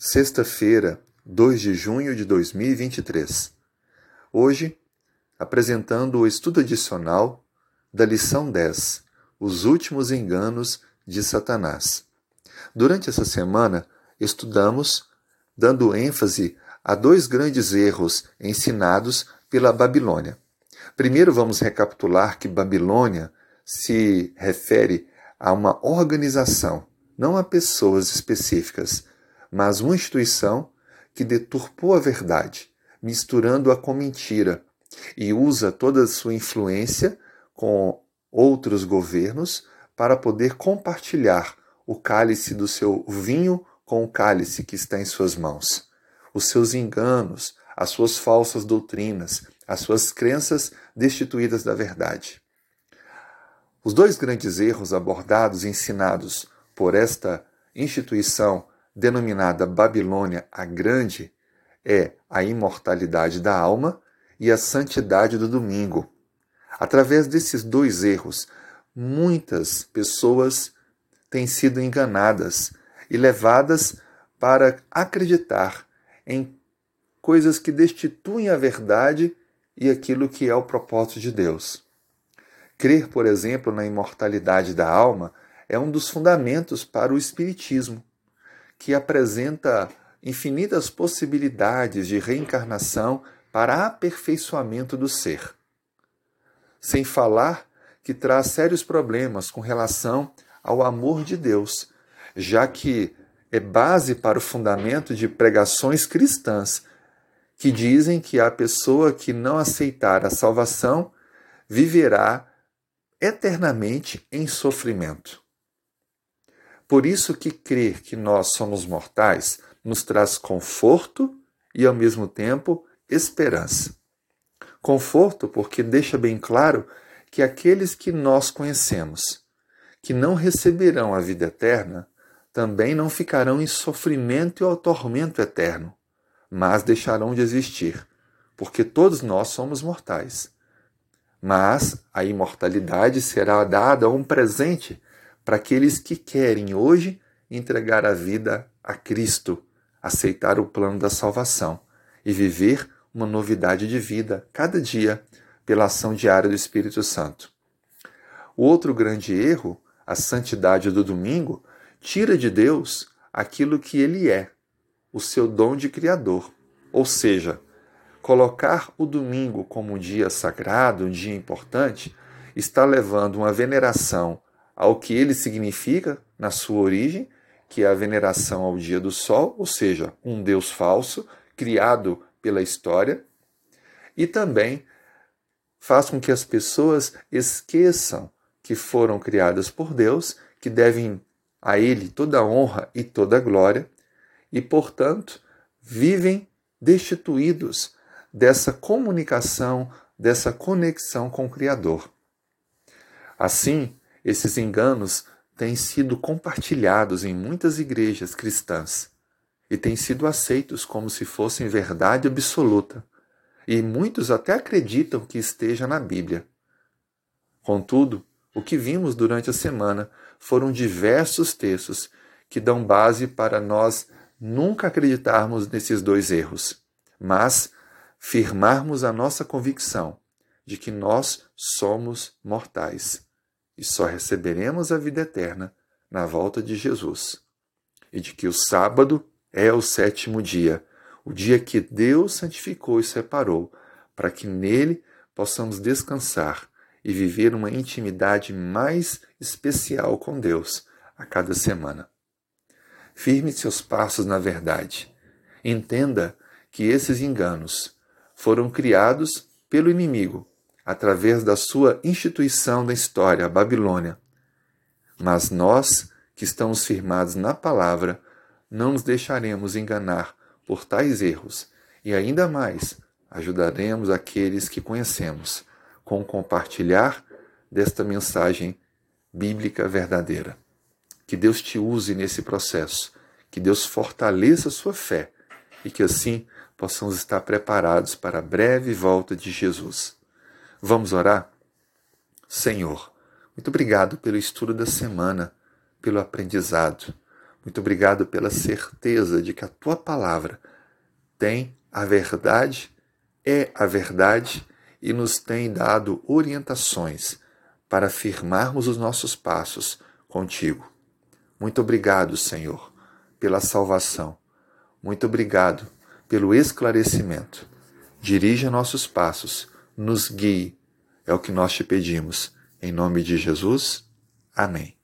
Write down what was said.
Sexta-feira, 2 de junho de 2023. Hoje, apresentando o estudo adicional da lição 10, Os últimos enganos de Satanás. Durante essa semana, estudamos dando ênfase a dois grandes erros ensinados pela Babilônia. Primeiro, vamos recapitular que Babilônia se refere a uma organização, não a pessoas específicas mas uma instituição que deturpou a verdade, misturando-a com mentira, e usa toda a sua influência com outros governos para poder compartilhar o cálice do seu vinho com o cálice que está em suas mãos. Os seus enganos, as suas falsas doutrinas, as suas crenças destituídas da verdade. Os dois grandes erros abordados e ensinados por esta instituição denominada Babilônia a Grande, é a imortalidade da alma e a santidade do domingo. Através desses dois erros, muitas pessoas têm sido enganadas e levadas para acreditar em coisas que destituem a verdade e aquilo que é o propósito de Deus. Crer, por exemplo, na imortalidade da alma é um dos fundamentos para o Espiritismo que apresenta infinitas possibilidades de reencarnação para aperfeiçoamento do ser. Sem falar que traz sérios problemas com relação ao amor de Deus, já que é base para o fundamento de pregações cristãs que dizem que a pessoa que não aceitar a salvação viverá eternamente em sofrimento. Por isso que crer que nós somos mortais nos traz conforto e, ao mesmo tempo, esperança. Conforto porque deixa bem claro que aqueles que nós conhecemos, que não receberão a vida eterna, também não ficarão em sofrimento e ao tormento eterno, mas deixarão de existir, porque todos nós somos mortais. Mas a imortalidade será dada a um presente para aqueles que querem hoje entregar a vida a Cristo, aceitar o plano da salvação e viver uma novidade de vida cada dia pela ação diária do Espírito Santo. O outro grande erro, a santidade do domingo, tira de Deus aquilo que ele é, o seu dom de Criador. Ou seja, colocar o domingo como um dia sagrado, um dia importante, está levando uma veneração ao que ele significa na sua origem, que é a veneração ao dia do sol, ou seja, um Deus falso criado pela história, e também faz com que as pessoas esqueçam que foram criadas por Deus, que devem a Ele toda a honra e toda a glória, e, portanto, vivem destituídos dessa comunicação, dessa conexão com o Criador. Assim, esses enganos têm sido compartilhados em muitas igrejas cristãs e têm sido aceitos como se fossem verdade absoluta, e muitos até acreditam que esteja na Bíblia. Contudo, o que vimos durante a semana foram diversos textos que dão base para nós nunca acreditarmos nesses dois erros, mas firmarmos a nossa convicção de que nós somos mortais e só receberemos a vida eterna na volta de Jesus. E de que o sábado é o sétimo dia, o dia que Deus santificou e separou, para que nele possamos descansar e viver uma intimidade mais especial com Deus a cada semana. Firme seus passos na verdade. Entenda que esses enganos foram criados pelo inimigo através da sua instituição da história, a Babilônia. Mas nós, que estamos firmados na palavra, não nos deixaremos enganar por tais erros e, ainda mais, ajudaremos aqueles que conhecemos com compartilhar desta mensagem bíblica verdadeira. Que Deus te use nesse processo, que Deus fortaleça a sua fé e que assim possamos estar preparados para a breve volta de Jesus. Vamos orar? Senhor, muito obrigado pelo estudo da semana, pelo aprendizado. Muito obrigado pela certeza de que a tua palavra tem a verdade, é a verdade e nos tem dado orientações para firmarmos os nossos passos contigo. Muito obrigado, Senhor, pela salvação. Muito obrigado pelo esclarecimento. Dirija nossos passos, nos guie. É o que nós te pedimos. Em nome de Jesus. Amém.